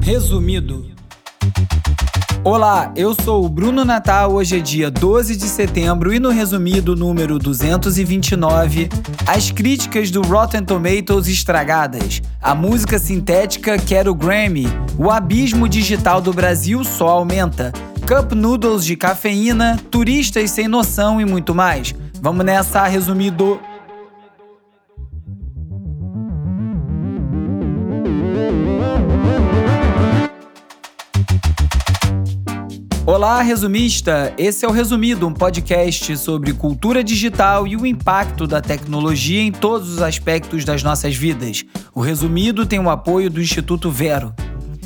Resumido. Olá, eu sou o Bruno Natal. Hoje é dia 12 de setembro e no resumido número 229, as críticas do Rotten Tomatoes estragadas, a música sintética quer o Grammy, o abismo digital do Brasil só aumenta, cup noodles de cafeína, turistas sem noção e muito mais. Vamos nessa, resumido. Olá, resumista! Esse é o Resumido, um podcast sobre cultura digital e o impacto da tecnologia em todos os aspectos das nossas vidas. O Resumido tem o apoio do Instituto Vero.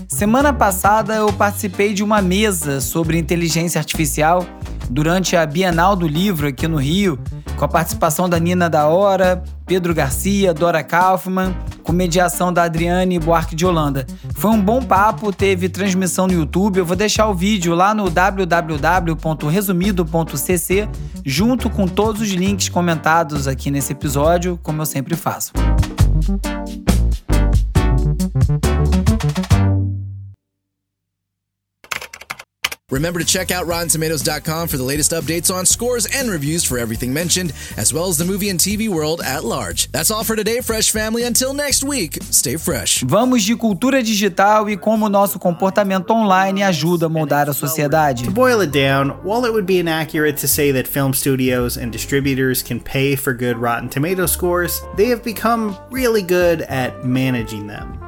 Semana passada eu participei de uma mesa sobre inteligência artificial durante a Bienal do Livro aqui no Rio, com a participação da Nina da Hora, Pedro Garcia, Dora Kaufmann, com mediação da Adriane Buarque de Holanda. Foi um bom papo, teve transmissão no YouTube. Eu vou deixar o vídeo lá no www.resumido.cc, junto com todos os links comentados aqui nesse episódio, como eu sempre faço. Remember to check out RottenTomatoes.com for the latest updates on scores and reviews for everything mentioned, as well as the movie and TV world at large. That's all for today, Fresh Family. Until next week, stay fresh. Vamos de cultura digital e como nosso comportamento online ajuda a moldar a sociedade. To boil it down, while it would be inaccurate to say that film studios and distributors can pay for good Rotten Tomato scores, they have become really good at managing them.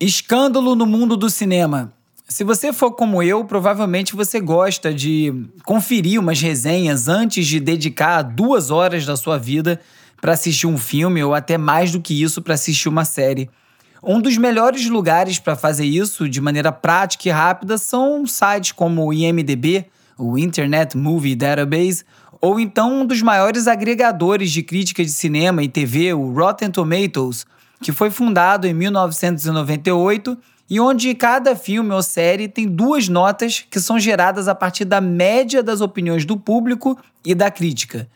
Escândalo no mundo do cinema. Se você for como eu, provavelmente você gosta de conferir umas resenhas antes de dedicar duas horas da sua vida para assistir um filme ou até mais do que isso para assistir uma série. Um dos melhores lugares para fazer isso de maneira prática e rápida são sites como o IMDb, o Internet Movie Database, ou então um dos maiores agregadores de crítica de cinema e TV, o Rotten Tomatoes, que foi fundado em 1998 e onde cada filme ou série tem duas notas que são geradas a partir da média das opiniões do público e da crítica.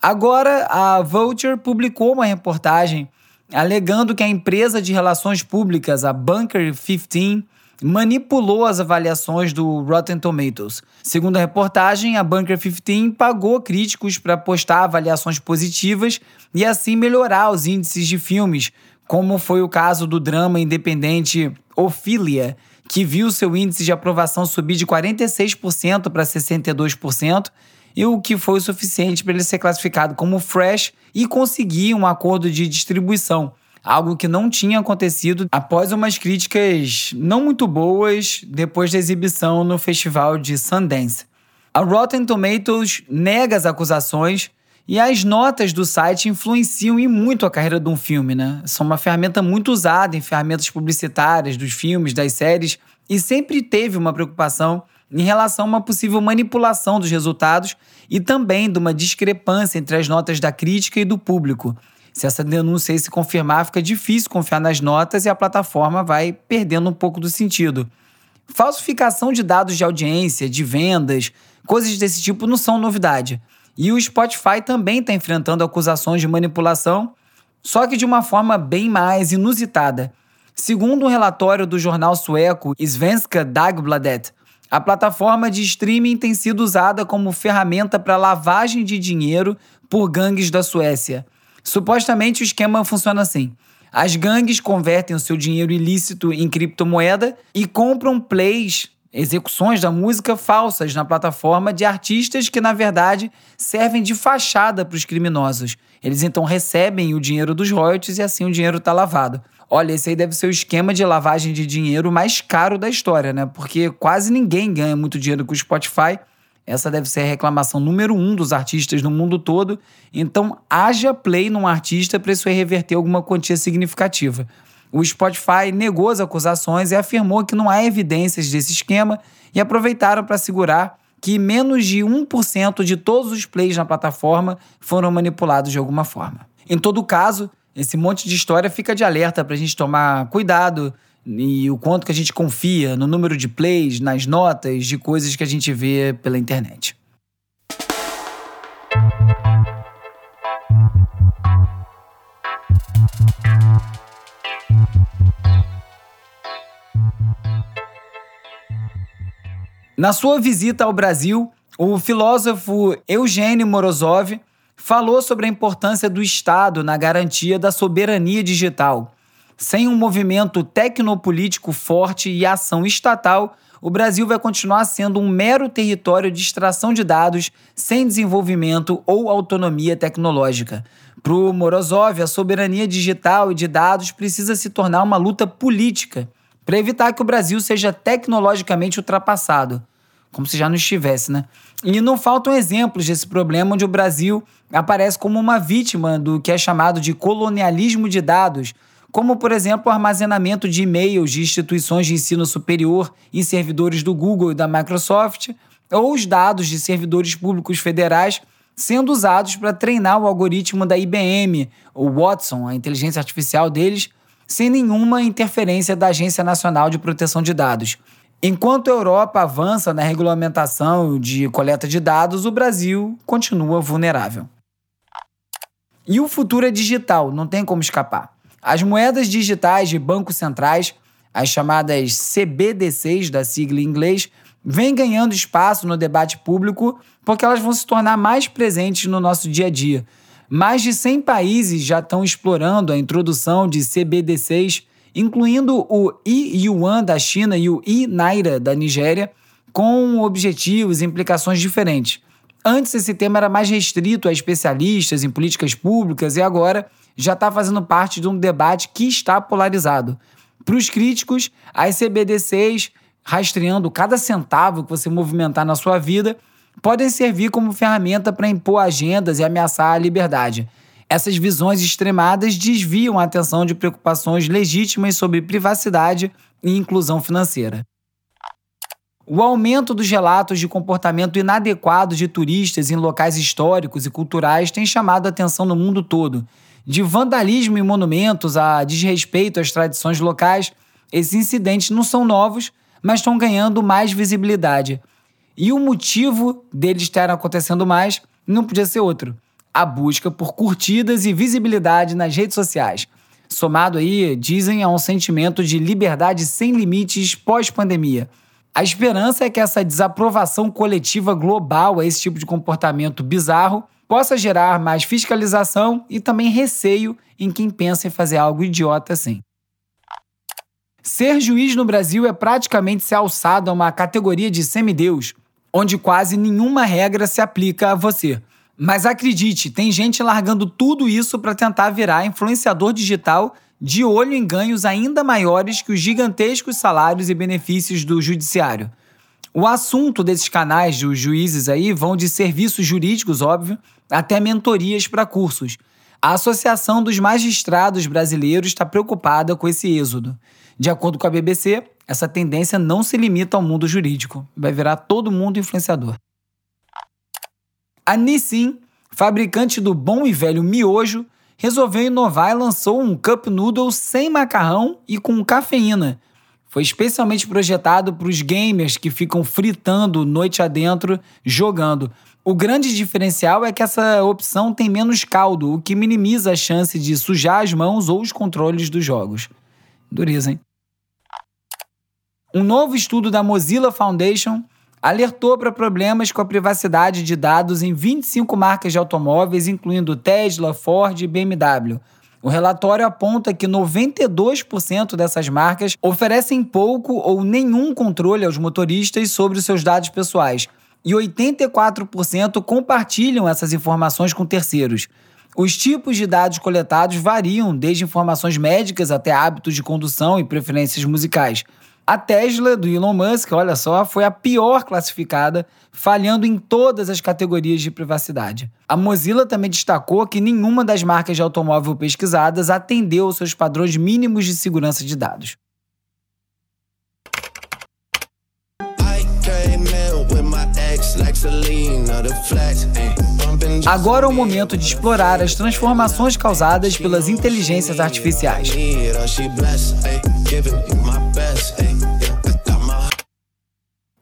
Agora, a Vulture publicou uma reportagem alegando que a empresa de relações públicas, a Bunker 15, manipulou as avaliações do Rotten Tomatoes. Segundo a reportagem, a Bunker 15 pagou críticos para postar avaliações positivas e assim melhorar os índices de filmes, como foi o caso do drama independente Ophelia, que viu seu índice de aprovação subir de 46% para 62%, e o que foi o suficiente para ele ser classificado como fresh e conseguir um acordo de distribuição, algo que não tinha acontecido após umas críticas não muito boas depois da exibição no festival de Sundance. A Rotten Tomatoes nega as acusações e as notas do site influenciam e muito a carreira de um filme, né? São uma ferramenta muito usada em ferramentas publicitárias dos filmes, das séries, e sempre teve uma preocupação em relação a uma possível manipulação dos resultados e também de uma discrepância entre as notas da crítica e do público. Se essa denúncia se confirmar, fica difícil confiar nas notas e a plataforma vai perdendo um pouco do sentido. Falsificação de dados de audiência, de vendas, coisas desse tipo não são novidade. E o Spotify também está enfrentando acusações de manipulação, só que de uma forma bem mais inusitada. Segundo um relatório do jornal sueco Svenska Dagbladet, a plataforma de streaming tem sido usada como ferramenta para lavagem de dinheiro por gangues da Suécia. Supostamente o esquema funciona assim. As gangues convertem o seu dinheiro ilícito em criptomoeda e compram plays execuções da música falsas na plataforma de artistas que, na verdade, servem de fachada para os criminosos. Eles então recebem o dinheiro dos royalties e assim o dinheiro está lavado. Olha, esse aí deve ser o esquema de lavagem de dinheiro mais caro da história, né? Porque quase ninguém ganha muito dinheiro com o Spotify. Essa deve ser a reclamação número um dos artistas no mundo todo. Então, haja play num artista para isso reverter alguma quantia significativa. O Spotify negou as acusações e afirmou que não há evidências desse esquema e aproveitaram para assegurar que menos de 1% de todos os plays na plataforma foram manipulados de alguma forma. Em todo caso, esse monte de história fica de alerta para a gente tomar cuidado e o quanto que a gente confia no número de plays, nas notas de coisas que a gente vê pela internet. Na sua visita ao Brasil, o filósofo Eugênio Morozov falou sobre a importância do Estado na garantia da soberania digital. Sem um movimento tecnopolítico forte e ação estatal, o Brasil vai continuar sendo um mero território de extração de dados sem desenvolvimento ou autonomia tecnológica. Para o Morozov, a soberania digital e de dados precisa se tornar uma luta política para evitar que o Brasil seja tecnologicamente ultrapassado. Como se já não estivesse, né? E não faltam exemplos desse problema onde o Brasil aparece como uma vítima do que é chamado de colonialismo de dados como, por exemplo, o armazenamento de e-mails de instituições de ensino superior em servidores do Google e da Microsoft, ou os dados de servidores públicos federais sendo usados para treinar o algoritmo da IBM, o Watson, a inteligência artificial deles, sem nenhuma interferência da Agência Nacional de Proteção de Dados. Enquanto a Europa avança na regulamentação de coleta de dados, o Brasil continua vulnerável. E o futuro é digital, não tem como escapar. As moedas digitais de bancos centrais, as chamadas CBDCs da sigla em inglês, vêm ganhando espaço no debate público porque elas vão se tornar mais presentes no nosso dia a dia. Mais de 100 países já estão explorando a introdução de CBDCs, incluindo o e-yuan da China e o e-naira da Nigéria, com objetivos e implicações diferentes. Antes esse tema era mais restrito a especialistas em políticas públicas e agora já está fazendo parte de um debate que está polarizado. Para os críticos, as CBDCs, rastreando cada centavo que você movimentar na sua vida, podem servir como ferramenta para impor agendas e ameaçar a liberdade. Essas visões extremadas desviam a atenção de preocupações legítimas sobre privacidade e inclusão financeira. O aumento dos relatos de comportamento inadequado de turistas em locais históricos e culturais tem chamado a atenção no mundo todo de vandalismo em monumentos, a desrespeito às tradições locais, esses incidentes não são novos, mas estão ganhando mais visibilidade. E o motivo deles estarem acontecendo mais não podia ser outro: a busca por curtidas e visibilidade nas redes sociais. Somado aí, dizem, a um sentimento de liberdade sem limites pós-pandemia. A esperança é que essa desaprovação coletiva global a esse tipo de comportamento bizarro possa gerar mais fiscalização e também receio em quem pensa em fazer algo idiota assim. Ser juiz no Brasil é praticamente ser alçado a uma categoria de semideus, onde quase nenhuma regra se aplica a você. Mas acredite, tem gente largando tudo isso para tentar virar influenciador digital de olho em ganhos ainda maiores que os gigantescos salários e benefícios do judiciário. O assunto desses canais dos juízes aí vão de serviços jurídicos, óbvio, até mentorias para cursos. A Associação dos Magistrados Brasileiros está preocupada com esse êxodo. De acordo com a BBC, essa tendência não se limita ao mundo jurídico, vai virar todo mundo influenciador. A Nissin, fabricante do bom e velho miojo, resolveu inovar e lançou um cup noodle sem macarrão e com cafeína foi especialmente projetado para os gamers que ficam fritando noite adentro jogando. O grande diferencial é que essa opção tem menos caldo, o que minimiza a chance de sujar as mãos ou os controles dos jogos. Dureza, hein? Um novo estudo da Mozilla Foundation alertou para problemas com a privacidade de dados em 25 marcas de automóveis, incluindo Tesla, Ford e BMW. O relatório aponta que 92% dessas marcas oferecem pouco ou nenhum controle aos motoristas sobre os seus dados pessoais e 84% compartilham essas informações com terceiros. Os tipos de dados coletados variam desde informações médicas até hábitos de condução e preferências musicais. A Tesla, do Elon Musk, olha só, foi a pior classificada, falhando em todas as categorias de privacidade. A Mozilla também destacou que nenhuma das marcas de automóvel pesquisadas atendeu aos seus padrões mínimos de segurança de dados. Agora é o momento de explorar as transformações causadas pelas inteligências artificiais.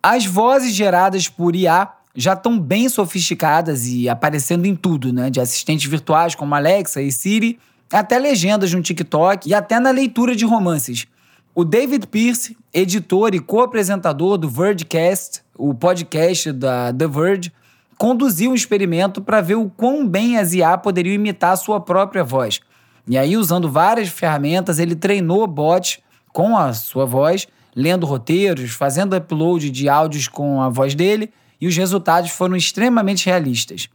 As vozes geradas por IA já estão bem sofisticadas e aparecendo em tudo, né? De assistentes virtuais como Alexa e Siri, até legendas no TikTok e até na leitura de romances. O David Pierce, editor e co-apresentador do Vergecast, o podcast da The Verge, conduziu um experimento para ver o quão bem as IA poderiam imitar a sua própria voz. E aí, usando várias ferramentas, ele treinou bots com a sua voz, lendo roteiros, fazendo upload de áudios com a voz dele, e os resultados foram extremamente realistas.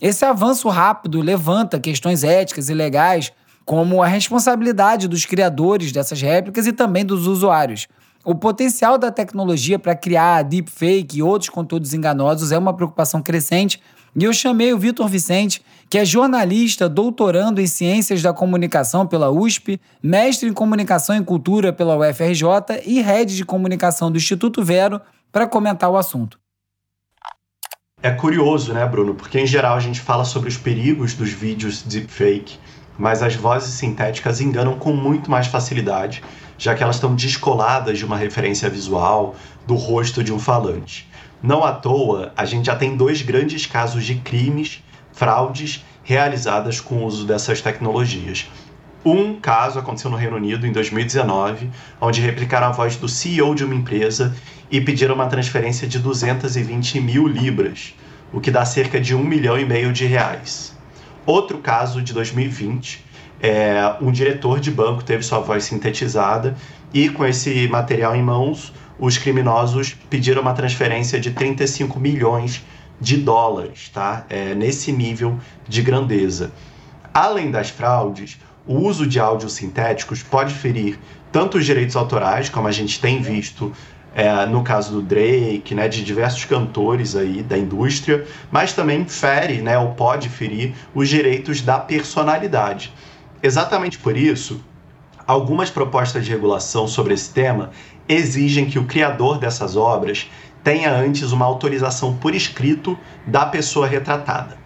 Esse avanço rápido levanta questões éticas e legais, como a responsabilidade dos criadores dessas réplicas e também dos usuários. O potencial da tecnologia para criar deepfake e outros conteúdos enganosos é uma preocupação crescente, e eu chamei o Vitor Vicente, que é jornalista, doutorando em Ciências da Comunicação pela USP, mestre em Comunicação e Cultura pela UFRJ e head de Comunicação do Instituto Vero, para comentar o assunto. É curioso, né, Bruno? Porque em geral a gente fala sobre os perigos dos vídeos deepfake, mas as vozes sintéticas enganam com muito mais facilidade, já que elas estão descoladas de uma referência visual, do rosto de um falante. Não à toa, a gente já tem dois grandes casos de crimes, fraudes realizadas com o uso dessas tecnologias. Um caso aconteceu no Reino Unido em 2019, onde replicaram a voz do CEO de uma empresa e pediram uma transferência de 220 mil libras, o que dá cerca de um milhão e meio de reais. Outro caso de 2020, é, um diretor de banco teve sua voz sintetizada e com esse material em mãos, os criminosos pediram uma transferência de 35 milhões de dólares, tá? É, nesse nível de grandeza. Além das fraudes, o uso de áudios sintéticos pode ferir tanto os direitos autorais, como a gente tem visto é, no caso do Drake, né, de diversos cantores aí da indústria, mas também fere, né, ou pode ferir os direitos da personalidade. Exatamente por isso, algumas propostas de regulação sobre esse tema exigem que o criador dessas obras tenha antes uma autorização por escrito da pessoa retratada.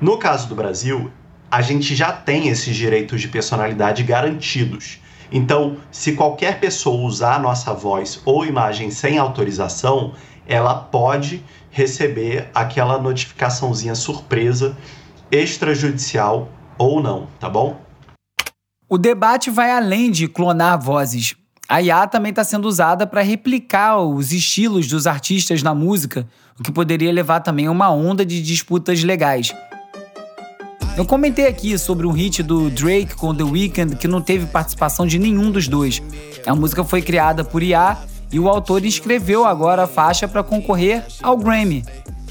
No caso do Brasil, a gente já tem esses direitos de personalidade garantidos. Então, se qualquer pessoa usar nossa voz ou imagem sem autorização, ela pode receber aquela notificaçãozinha surpresa extrajudicial ou não, tá bom? O debate vai além de clonar vozes. A IA também está sendo usada para replicar os estilos dos artistas na música, o que poderia levar também a uma onda de disputas legais. Eu comentei aqui sobre um hit do Drake com The Weeknd que não teve participação de nenhum dos dois. A música foi criada por IA e o autor escreveu agora a faixa para concorrer ao Grammy.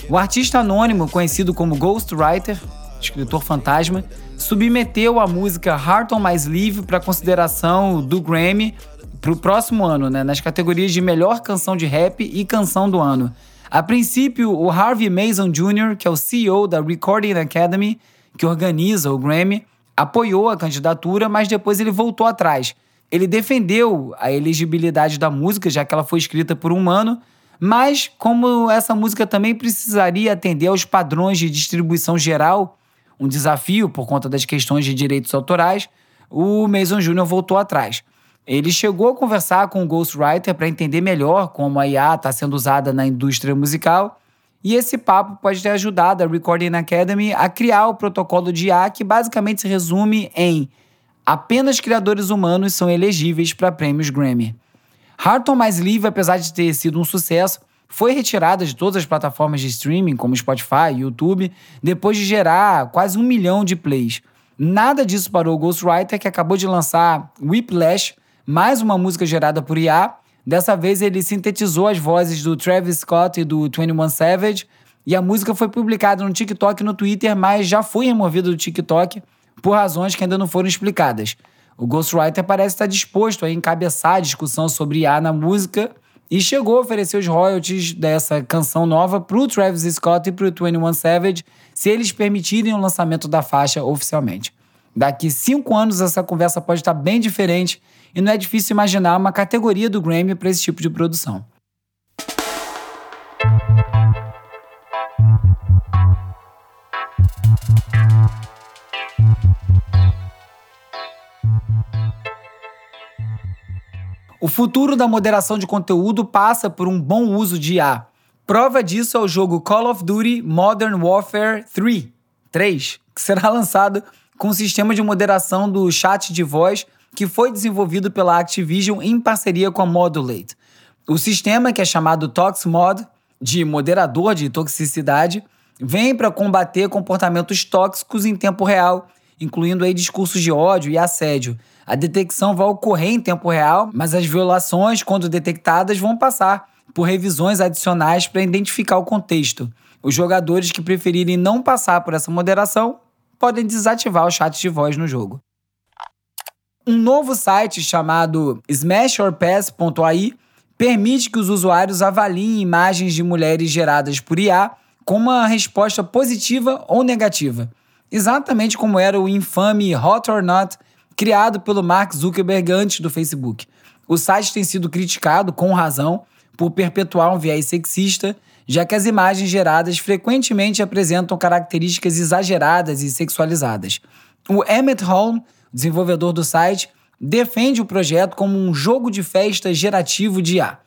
O artista anônimo, conhecido como Ghostwriter, escritor fantasma, submeteu a música Heart on My Sleeve para consideração do Grammy para o próximo ano, né, nas categorias de melhor canção de rap e canção do ano. A princípio, o Harvey Mason Jr., que é o CEO da Recording Academy, que organiza o Grammy, apoiou a candidatura, mas depois ele voltou atrás. Ele defendeu a elegibilidade da música, já que ela foi escrita por um ano, mas como essa música também precisaria atender aos padrões de distribuição geral, um desafio por conta das questões de direitos autorais, o Mason Jr. voltou atrás. Ele chegou a conversar com o Ghostwriter para entender melhor como a IA está sendo usada na indústria musical e esse papo pode ter ajudado a Recording Academy a criar o protocolo de IA que basicamente se resume em apenas criadores humanos são elegíveis para prêmios Grammy. Harton Mais Live, apesar de ter sido um sucesso, foi retirada de todas as plataformas de streaming, como Spotify e YouTube, depois de gerar quase um milhão de plays. Nada disso parou o Ghostwriter, que acabou de lançar Whiplash, mais uma música gerada por IA, Dessa vez ele sintetizou as vozes do Travis Scott e do 21 Savage, e a música foi publicada no TikTok e no Twitter, mas já foi removida do TikTok por razões que ainda não foram explicadas. O Ghostwriter parece estar disposto a encabeçar a discussão sobre IA na música e chegou a oferecer os royalties dessa canção nova para o Travis Scott e para o 21 Savage se eles permitirem o lançamento da faixa oficialmente. Daqui cinco anos essa conversa pode estar bem diferente e não é difícil imaginar uma categoria do Grammy para esse tipo de produção. O futuro da moderação de conteúdo passa por um bom uso de IA. Prova disso é o jogo Call of Duty Modern Warfare 3, 3 que será lançado com um sistema de moderação do chat de voz que foi desenvolvido pela Activision em parceria com a Modulate. O sistema, que é chamado ToxMod, de moderador de toxicidade, vem para combater comportamentos tóxicos em tempo real, incluindo aí discursos de ódio e assédio. A detecção vai ocorrer em tempo real, mas as violações, quando detectadas, vão passar por revisões adicionais para identificar o contexto. Os jogadores que preferirem não passar por essa moderação podem desativar o chat de voz no jogo. Um novo site chamado smashorpass.ai permite que os usuários avaliem imagens de mulheres geradas por IA com uma resposta positiva ou negativa, exatamente como era o infame Hot or Not criado pelo Mark Zuckerberg antes do Facebook. O site tem sido criticado, com razão, por perpetuar um viés sexista já que as imagens geradas frequentemente apresentam características exageradas e sexualizadas. O Emmett Holm, desenvolvedor do site, defende o projeto como um jogo de festa gerativo de IA.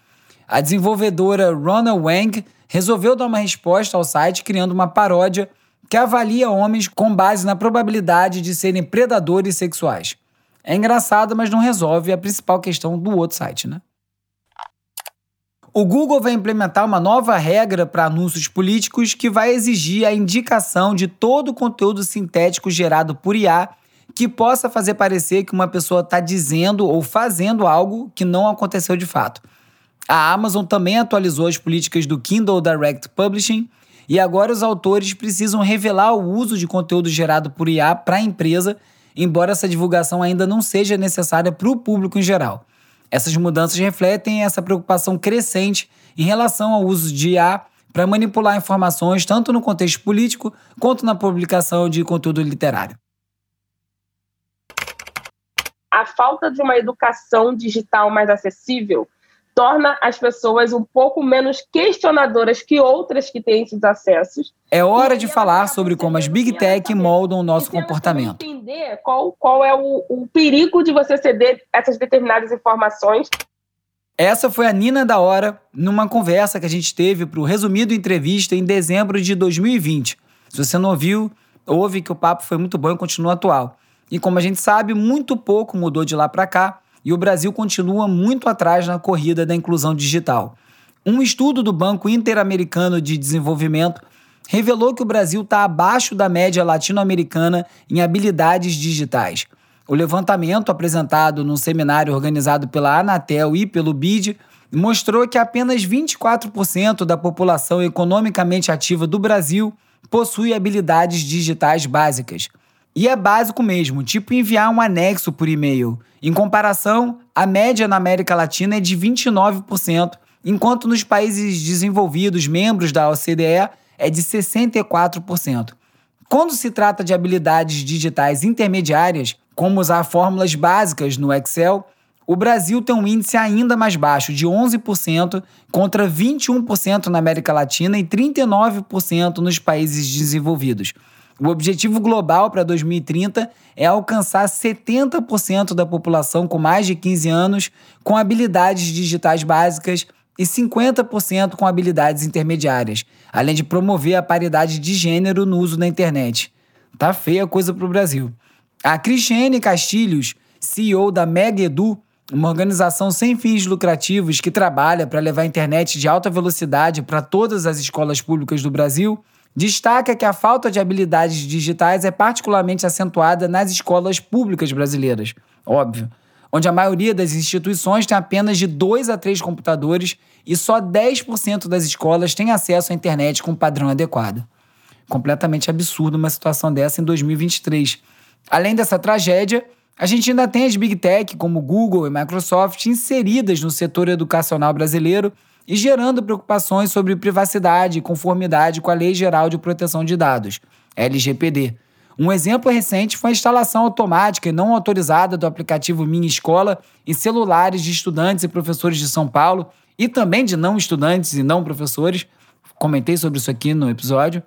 A desenvolvedora Rona Wang resolveu dar uma resposta ao site criando uma paródia que avalia homens com base na probabilidade de serem predadores sexuais. É engraçado, mas não resolve a principal questão do outro site, né? O Google vai implementar uma nova regra para anúncios políticos que vai exigir a indicação de todo o conteúdo sintético gerado por IA que possa fazer parecer que uma pessoa está dizendo ou fazendo algo que não aconteceu de fato. A Amazon também atualizou as políticas do Kindle Direct Publishing e agora os autores precisam revelar o uso de conteúdo gerado por IA para a empresa, embora essa divulgação ainda não seja necessária para o público em geral. Essas mudanças refletem essa preocupação crescente em relação ao uso de IA para manipular informações tanto no contexto político quanto na publicação de conteúdo literário. A falta de uma educação digital mais acessível torna as pessoas um pouco menos questionadoras que outras que têm esses acessos. É hora de falar sobre como as Big Tech moldam o nosso comportamento. Entender qual, qual é o, o perigo de você ceder essas determinadas informações. Essa foi a Nina da Hora numa conversa que a gente teve para o Resumido Entrevista em dezembro de 2020. Se você não ouviu, ouve que o papo foi muito bom e continua atual. E como a gente sabe, muito pouco mudou de lá para cá e o Brasil continua muito atrás na corrida da inclusão digital. Um estudo do Banco Interamericano de Desenvolvimento revelou que o Brasil está abaixo da média latino-americana em habilidades digitais. O levantamento, apresentado num seminário organizado pela Anatel e pelo BID, mostrou que apenas 24% da população economicamente ativa do Brasil possui habilidades digitais básicas. E é básico mesmo, tipo enviar um anexo por e-mail. Em comparação, a média na América Latina é de 29%, enquanto nos países desenvolvidos, membros da OCDE, é de 64%. Quando se trata de habilidades digitais intermediárias, como usar fórmulas básicas no Excel, o Brasil tem um índice ainda mais baixo, de 11%, contra 21% na América Latina e 39% nos países desenvolvidos. O objetivo global para 2030 é alcançar 70% da população com mais de 15 anos com habilidades digitais básicas e 50% com habilidades intermediárias, além de promover a paridade de gênero no uso da internet. Tá feia a coisa para o Brasil. A Cristiane Castilhos, CEO da Mega Edu, uma organização sem fins lucrativos que trabalha para levar internet de alta velocidade para todas as escolas públicas do Brasil, Destaca que a falta de habilidades digitais é particularmente acentuada nas escolas públicas brasileiras, óbvio, onde a maioria das instituições tem apenas de dois a três computadores e só 10% das escolas têm acesso à internet com padrão adequado. Completamente absurdo uma situação dessa em 2023. Além dessa tragédia, a gente ainda tem as Big Tech como Google e Microsoft inseridas no setor educacional brasileiro e gerando preocupações sobre privacidade e conformidade com a Lei Geral de Proteção de Dados, LGPD. Um exemplo recente foi a instalação automática e não autorizada do aplicativo Minha Escola em celulares de estudantes e professores de São Paulo e também de não estudantes e não professores. Comentei sobre isso aqui no episódio.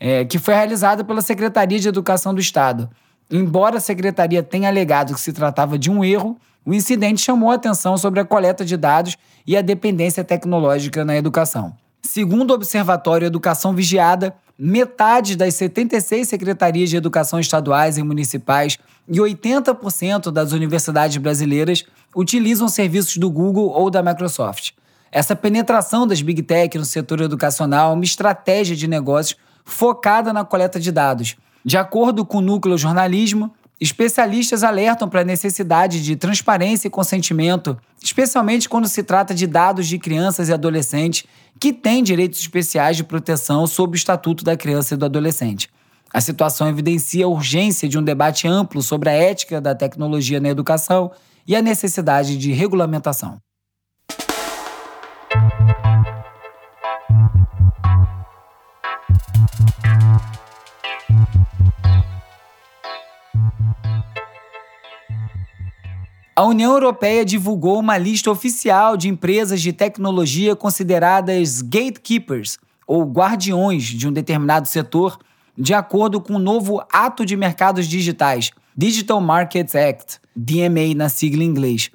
É, que foi realizada pela Secretaria de Educação do Estado. Embora a secretaria tenha alegado que se tratava de um erro, o incidente chamou a atenção sobre a coleta de dados e a dependência tecnológica na educação. Segundo o Observatório Educação Vigiada, metade das 76 secretarias de educação estaduais e municipais e 80% das universidades brasileiras utilizam serviços do Google ou da Microsoft. essa penetração das Big Tech no setor educacional é uma estratégia de negócios focada na coleta de dados. De acordo com o Núcleo Jornalismo, especialistas alertam para a necessidade de transparência e consentimento, especialmente quando se trata de dados de crianças e adolescentes que têm direitos especiais de proteção sob o Estatuto da Criança e do Adolescente. A situação evidencia a urgência de um debate amplo sobre a ética da tecnologia na educação e a necessidade de regulamentação. A União Europeia divulgou uma lista oficial de empresas de tecnologia consideradas gatekeepers, ou guardiões de um determinado setor, de acordo com o novo Ato de Mercados Digitais, Digital Markets Act, DMA na sigla em inglês.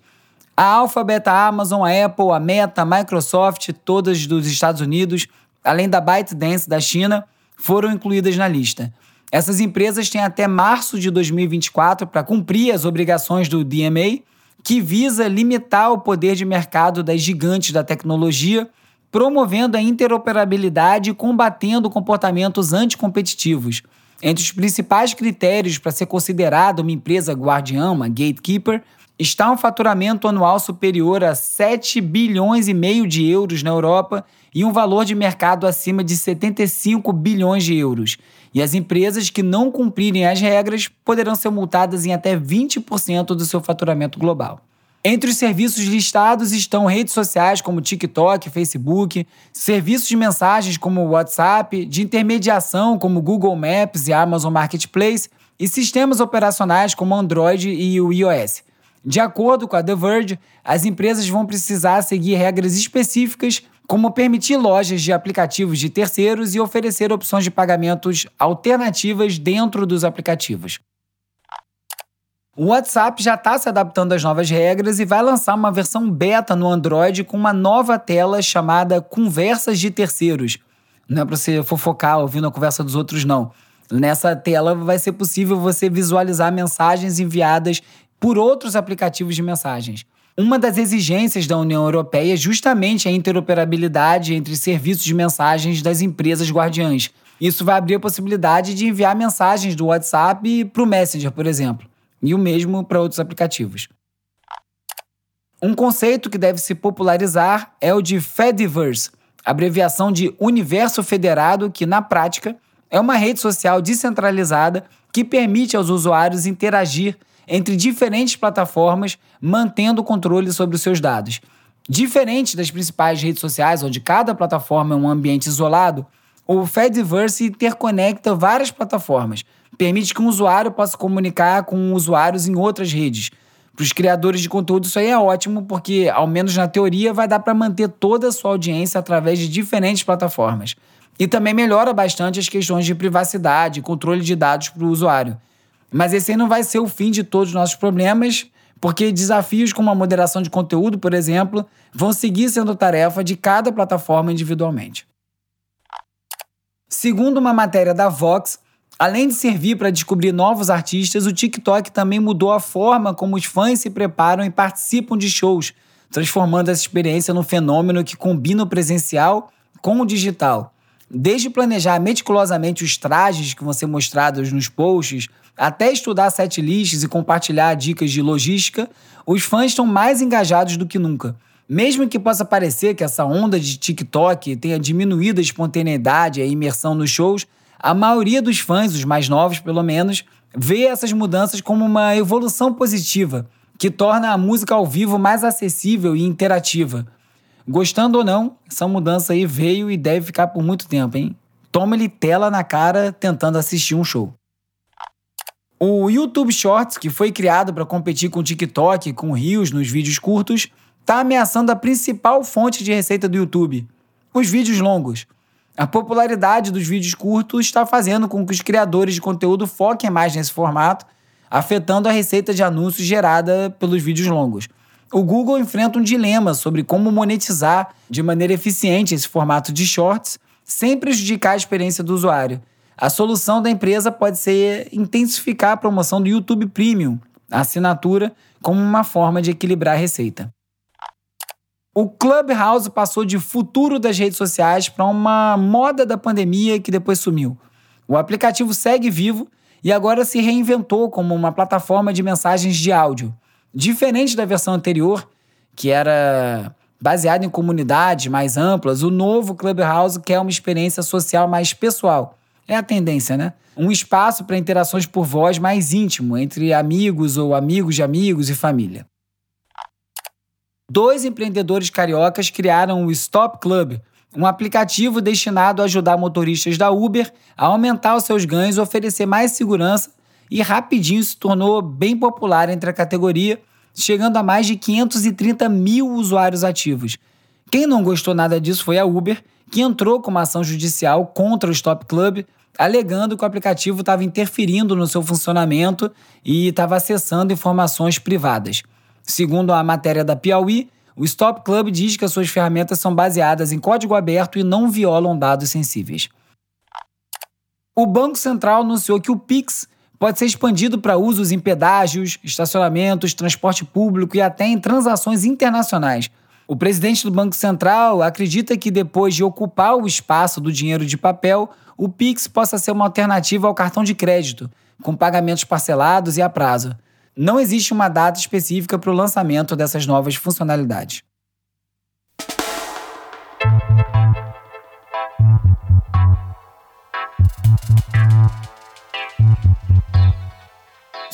A Alphabet, a Amazon, a Apple, a Meta, a Microsoft, todas dos Estados Unidos, além da ByteDance da China, foram incluídas na lista. Essas empresas têm até março de 2024 para cumprir as obrigações do DMA, que visa limitar o poder de mercado das gigantes da tecnologia, promovendo a interoperabilidade e combatendo comportamentos anticompetitivos. Entre os principais critérios para ser considerada uma empresa guardiã, uma gatekeeper, está um faturamento anual superior a 7 bilhões e meio de euros na Europa e um valor de mercado acima de 75 bilhões de euros. E as empresas que não cumprirem as regras poderão ser multadas em até 20% do seu faturamento global. Entre os serviços listados estão redes sociais como TikTok, Facebook, serviços de mensagens como WhatsApp, de intermediação como Google Maps e Amazon Marketplace e sistemas operacionais como Android e o iOS. De acordo com a The Verge, as empresas vão precisar seguir regras específicas, como permitir lojas de aplicativos de terceiros e oferecer opções de pagamentos alternativas dentro dos aplicativos. O WhatsApp já está se adaptando às novas regras e vai lançar uma versão beta no Android com uma nova tela chamada Conversas de Terceiros. Não é para você fofocar ouvindo a conversa dos outros, não. Nessa tela vai ser possível você visualizar mensagens enviadas por outros aplicativos de mensagens. Uma das exigências da União Europeia é justamente a interoperabilidade entre serviços de mensagens das empresas guardiãs. Isso vai abrir a possibilidade de enviar mensagens do WhatsApp para o Messenger, por exemplo, e o mesmo para outros aplicativos. Um conceito que deve se popularizar é o de Fediverse, abreviação de Universo Federado, que na prática é uma rede social descentralizada que permite aos usuários interagir entre diferentes plataformas, mantendo o controle sobre os seus dados. Diferente das principais redes sociais, onde cada plataforma é um ambiente isolado, o Fediverse interconecta várias plataformas, permite que um usuário possa comunicar com usuários em outras redes. Para os criadores de conteúdo, isso aí é ótimo, porque, ao menos na teoria, vai dar para manter toda a sua audiência através de diferentes plataformas. E também melhora bastante as questões de privacidade e controle de dados para o usuário. Mas esse aí não vai ser o fim de todos os nossos problemas, porque desafios como a moderação de conteúdo, por exemplo, vão seguir sendo tarefa de cada plataforma individualmente. Segundo uma matéria da Vox, além de servir para descobrir novos artistas, o TikTok também mudou a forma como os fãs se preparam e participam de shows, transformando essa experiência num fenômeno que combina o presencial com o digital. Desde planejar meticulosamente os trajes que vão ser mostrados nos posts, até estudar setlists e compartilhar dicas de logística, os fãs estão mais engajados do que nunca. Mesmo que possa parecer que essa onda de TikTok tenha diminuído a espontaneidade e a imersão nos shows, a maioria dos fãs, os mais novos pelo menos, vê essas mudanças como uma evolução positiva, que torna a música ao vivo mais acessível e interativa. Gostando ou não, essa mudança aí veio e deve ficar por muito tempo, hein? Toma-lhe tela na cara tentando assistir um show. O YouTube Shorts, que foi criado para competir com o TikTok, com rios nos vídeos curtos, está ameaçando a principal fonte de receita do YouTube, os vídeos longos. A popularidade dos vídeos curtos está fazendo com que os criadores de conteúdo foquem mais nesse formato, afetando a receita de anúncios gerada pelos vídeos longos. O Google enfrenta um dilema sobre como monetizar de maneira eficiente esse formato de shorts sem prejudicar a experiência do usuário. A solução da empresa pode ser intensificar a promoção do YouTube Premium, a assinatura, como uma forma de equilibrar a receita. O Clubhouse passou de futuro das redes sociais para uma moda da pandemia que depois sumiu. O aplicativo segue vivo e agora se reinventou como uma plataforma de mensagens de áudio. Diferente da versão anterior, que era baseada em comunidades mais amplas, o novo Clubhouse quer uma experiência social mais pessoal. É a tendência, né? Um espaço para interações por voz mais íntimo entre amigos ou amigos de amigos e família dois empreendedores cariocas criaram o Stop Club, um aplicativo destinado a ajudar motoristas da Uber a aumentar os seus ganhos, oferecer mais segurança e rapidinho se tornou bem popular entre a categoria, chegando a mais de 530 mil usuários ativos. Quem não gostou nada disso foi a Uber, que entrou com uma ação judicial contra o Stop Club, alegando que o aplicativo estava interferindo no seu funcionamento e estava acessando informações privadas. Segundo a matéria da Piauí, o Stop Club diz que as suas ferramentas são baseadas em código aberto e não violam dados sensíveis. O Banco Central anunciou que o Pix pode ser expandido para usos em pedágios, estacionamentos, transporte público e até em transações internacionais. O presidente do Banco Central acredita que depois de ocupar o espaço do dinheiro de papel, o Pix possa ser uma alternativa ao cartão de crédito, com pagamentos parcelados e a prazo não existe uma data específica para o lançamento dessas novas funcionalidades.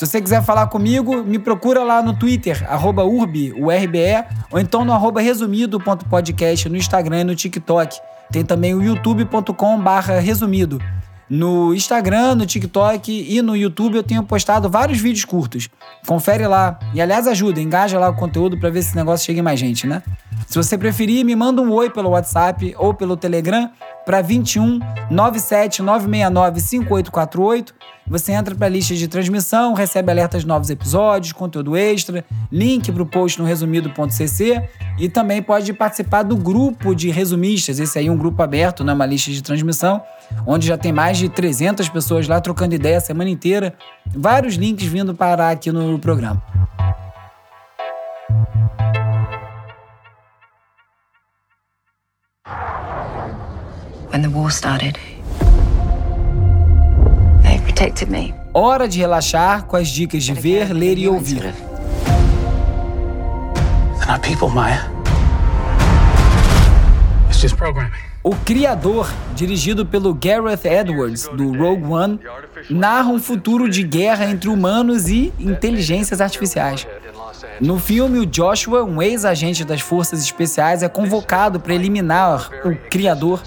Se você quiser falar comigo, me procura lá no Twitter, arroba urbe, URBE, ou então no arroba resumido.podcast no Instagram e no TikTok. Tem também o youtube.com barra resumido. No Instagram, no TikTok e no YouTube eu tenho postado vários vídeos curtos. Confere lá. E aliás, ajuda, engaja lá o conteúdo para ver se esse negócio chega em mais gente, né? Se você preferir, me manda um oi pelo WhatsApp ou pelo Telegram para 21 97 969 5848. Você entra para a lista de transmissão, recebe alertas de novos episódios, conteúdo extra, link para o post no resumido.cc e também pode participar do grupo de resumistas. Esse aí é um grupo aberto, não é uma lista de transmissão, onde já tem mais de 300 pessoas lá trocando ideia a semana inteira. Vários links vindo parar aqui no programa. When the war started. They protected me. Hora de relaxar com as dicas de ver, ler e ouvir. They're not people, Maya. It's just programming. O Criador, dirigido pelo Gareth Edwards, do Rogue One, narra um futuro de guerra entre humanos e inteligências artificiais. No filme, o Joshua, um ex-agente das forças especiais, é convocado para eliminar o Criador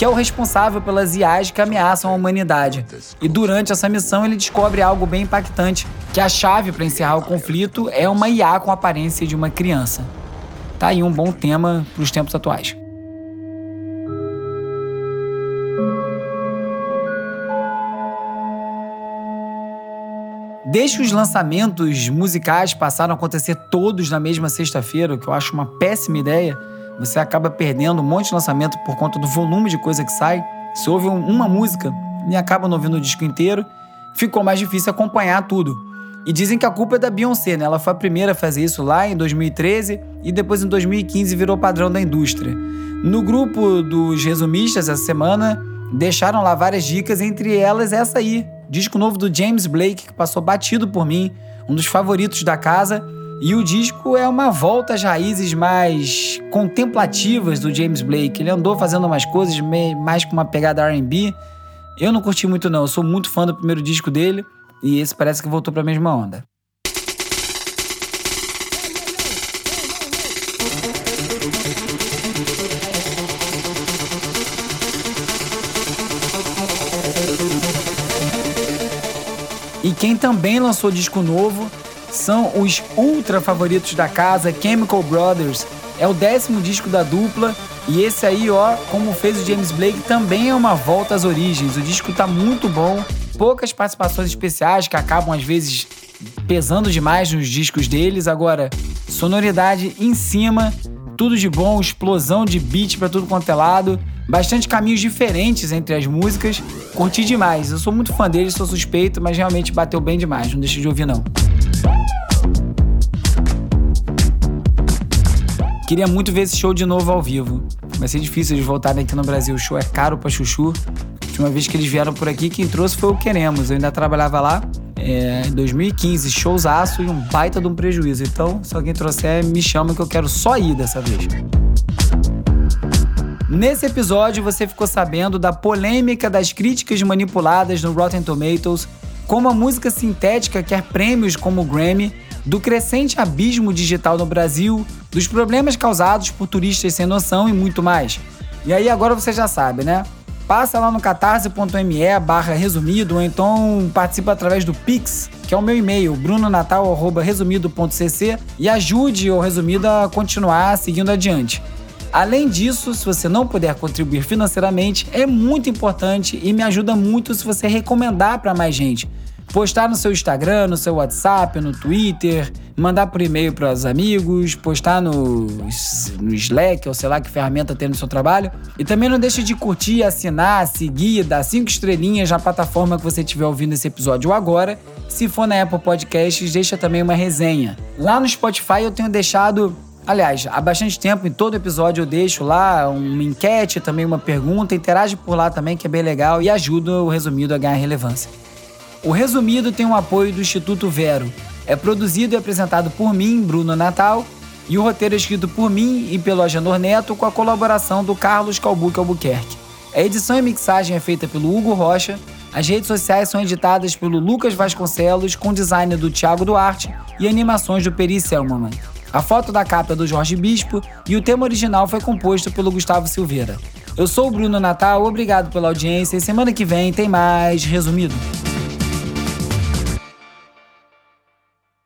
que é o responsável pelas IAs que ameaçam a humanidade. E durante essa missão ele descobre algo bem impactante, que a chave para encerrar o conflito é uma IA com a aparência de uma criança. Tá aí um bom tema para os tempos atuais. Desde que os lançamentos musicais passaram a acontecer todos na mesma sexta-feira, o que eu acho uma péssima ideia, você acaba perdendo um monte de lançamento por conta do volume de coisa que sai. Se ouve uma música e acaba não ouvindo o disco inteiro, ficou mais difícil acompanhar tudo. E dizem que a culpa é da Beyoncé, né? Ela foi a primeira a fazer isso lá em 2013 e depois em 2015 virou padrão da indústria. No grupo dos resumistas essa semana, deixaram lá várias dicas, entre elas essa aí, disco novo do James Blake, que passou batido por mim, um dos favoritos da casa e o disco é uma volta às raízes mais contemplativas do James Blake. Ele andou fazendo umas coisas mais com uma pegada RB. Eu não curti muito, não. Eu sou muito fã do primeiro disco dele e esse parece que voltou para a mesma onda. E quem também lançou disco novo são os ultra favoritos da casa, Chemical Brothers. É o décimo disco da dupla e esse aí, ó, como fez o James Blake, também é uma volta às origens. O disco tá muito bom, poucas participações especiais que acabam às vezes pesando demais nos discos deles. Agora, sonoridade em cima, tudo de bom, explosão de beat para tudo quanto é lado, bastante caminhos diferentes entre as músicas. Curti demais. Eu sou muito fã deles, sou suspeito, mas realmente bateu bem demais. Não deixa de ouvir não. Queria muito ver esse show de novo ao vivo. Vai ser difícil eles voltarem aqui no Brasil. O show é caro pra chuchu. A última vez que eles vieram por aqui, quem trouxe foi o Queremos. Eu ainda trabalhava lá é, em 2015. Showzaço e um baita de um prejuízo. Então, se alguém trouxer, me chama que eu quero só ir dessa vez. Nesse episódio, você ficou sabendo da polêmica das críticas manipuladas no Rotten Tomatoes, como a música sintética quer prêmios como o Grammy, do crescente abismo digital no Brasil, dos problemas causados por turistas sem noção e muito mais. E aí agora você já sabe, né? Passa lá no catarse.me barra resumido ou então participa através do Pix, que é o meu e-mail, brunonatal.resumido.cc e ajude o Resumido a continuar seguindo adiante. Além disso, se você não puder contribuir financeiramente, é muito importante e me ajuda muito se você recomendar para mais gente. Postar no seu Instagram, no seu WhatsApp, no Twitter, mandar por e-mail para os amigos, postar no, no Slack ou sei lá que ferramenta tem no seu trabalho. E também não deixe de curtir, assinar, seguir, dar cinco estrelinhas na plataforma que você estiver ouvindo esse episódio agora. Se for na Apple Podcasts, deixa também uma resenha. Lá no Spotify eu tenho deixado Aliás, há bastante tempo, em todo episódio eu deixo lá uma enquete, também uma pergunta, interage por lá também, que é bem legal e ajuda o resumido a ganhar relevância. O resumido tem o apoio do Instituto Vero. É produzido e apresentado por mim, Bruno Natal, e o roteiro é escrito por mim e pelo Agenor Neto, com a colaboração do Carlos Calbuque Albuquerque. A edição e mixagem é feita pelo Hugo Rocha, as redes sociais são editadas pelo Lucas Vasconcelos, com design do Thiago Duarte e animações do Peri Selman. A foto da capa é do Jorge Bispo e o tema original foi composto pelo Gustavo Silveira. Eu sou o Bruno Natal, obrigado pela audiência e semana que vem tem mais resumido.